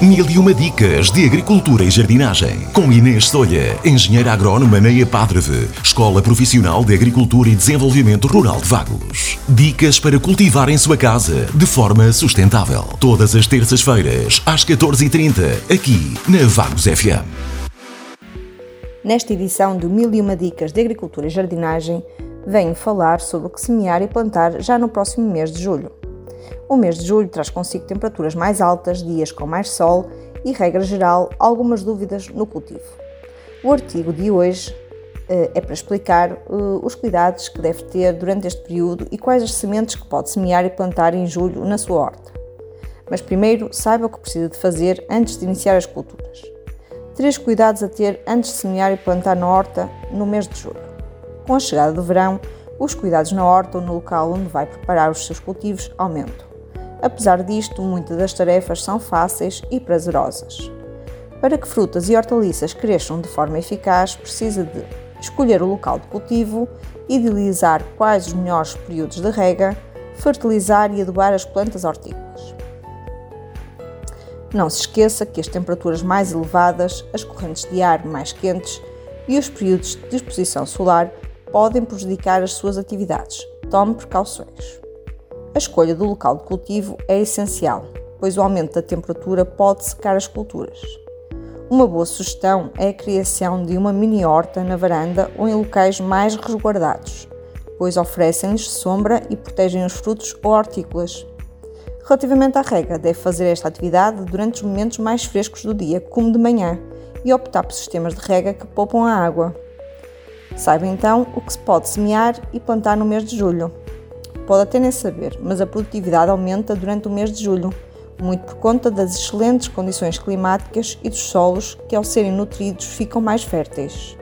Mil e uma dicas de agricultura e jardinagem. Com Inês Solha, engenheira agrónoma na EPADREVE, Escola Profissional de Agricultura e Desenvolvimento Rural de Vagos. Dicas para cultivar em sua casa de forma sustentável. Todas as terças-feiras, às 14h30, aqui na Vagos FM. Nesta edição do Mil e uma dicas de agricultura e jardinagem, venho falar sobre o que semear e plantar já no próximo mês de julho. O mês de julho traz consigo temperaturas mais altas, dias com mais sol e, regra geral, algumas dúvidas no cultivo. O artigo de hoje uh, é para explicar uh, os cuidados que deve ter durante este período e quais as sementes que pode semear e plantar em julho na sua horta. Mas primeiro, saiba o que precisa de fazer antes de iniciar as culturas. Três cuidados a ter antes de semear e plantar na horta no mês de julho. Com a chegada do verão, os cuidados na horta ou no local onde vai preparar os seus cultivos aumentam. Apesar disto, muitas das tarefas são fáceis e prazerosas. Para que frutas e hortaliças cresçam de forma eficaz, precisa de escolher o local de cultivo, idealizar quais os melhores períodos de rega, fertilizar e adubar as plantas hortícolas. Não se esqueça que as temperaturas mais elevadas, as correntes de ar mais quentes e os períodos de exposição solar podem prejudicar as suas atividades. Tome precauções. A escolha do local de cultivo é essencial, pois o aumento da temperatura pode secar as culturas. Uma boa sugestão é a criação de uma mini horta na varanda ou em locais mais resguardados, pois oferecem-lhes sombra e protegem os frutos ou hortícolas. Relativamente à rega, deve fazer esta atividade durante os momentos mais frescos do dia, como de manhã, e optar por sistemas de rega que poupam a água. Saiba então o que se pode semear e plantar no mês de julho. Pode até nem saber, mas a produtividade aumenta durante o mês de julho, muito por conta das excelentes condições climáticas e dos solos que, ao serem nutridos, ficam mais férteis.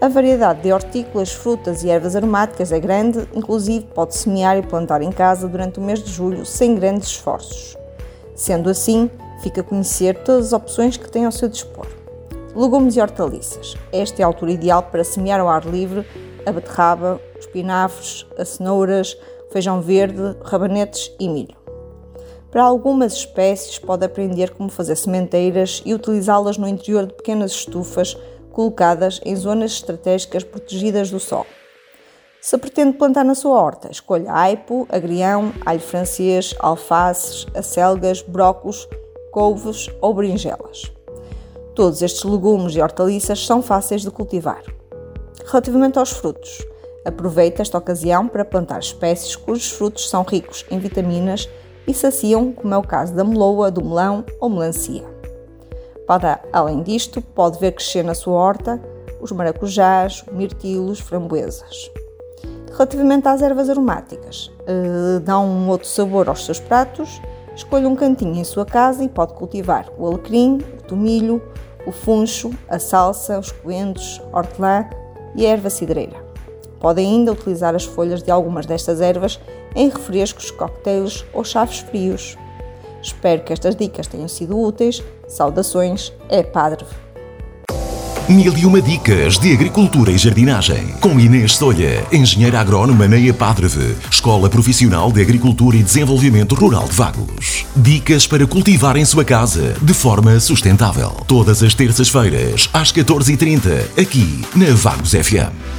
A variedade de hortícolas, frutas e ervas aromáticas é grande, inclusive pode semear e plantar em casa durante o mês de julho sem grandes esforços. Sendo assim, fica a conhecer todas as opções que tem ao seu dispor. Legumes e hortaliças. Esta é a altura ideal para semear ao ar livre a beterraba, espinafres, as cenouras, feijão verde, rabanetes e milho. Para algumas espécies, pode aprender como fazer sementeiras e utilizá-las no interior de pequenas estufas colocadas em zonas estratégicas protegidas do sol. Se pretende plantar na sua horta, escolha aipo, agrião, alho francês, alfaces, acelgas, brócolos, couves ou berinjelas. Todos estes legumes e hortaliças são fáceis de cultivar. Relativamente aos frutos, aproveite esta ocasião para plantar espécies cujos frutos são ricos em vitaminas e saciam, como é o caso da meloa, do melão ou melancia. Para além disto, pode ver crescer na sua horta os maracujás, mirtilos, framboesas. Relativamente às ervas aromáticas, eh, dão um outro sabor aos seus pratos. Escolha um cantinho em sua casa e pode cultivar o alecrim, o tomilho, o funcho, a salsa, os coentros, hortelã e a erva cidreira. Pode ainda utilizar as folhas de algumas destas ervas em refrescos, coquetéis ou chaves frios. Espero que estas dicas tenham sido úteis. Saudações, é Padre. Mil e uma dicas de agricultura e jardinagem. Com Inês Solha, engenheira agrónoma na EPADREVE, Escola Profissional de Agricultura e Desenvolvimento Rural de Vagos. Dicas para cultivar em sua casa de forma sustentável. Todas as terças-feiras, às 14h30, aqui na Vagos FM.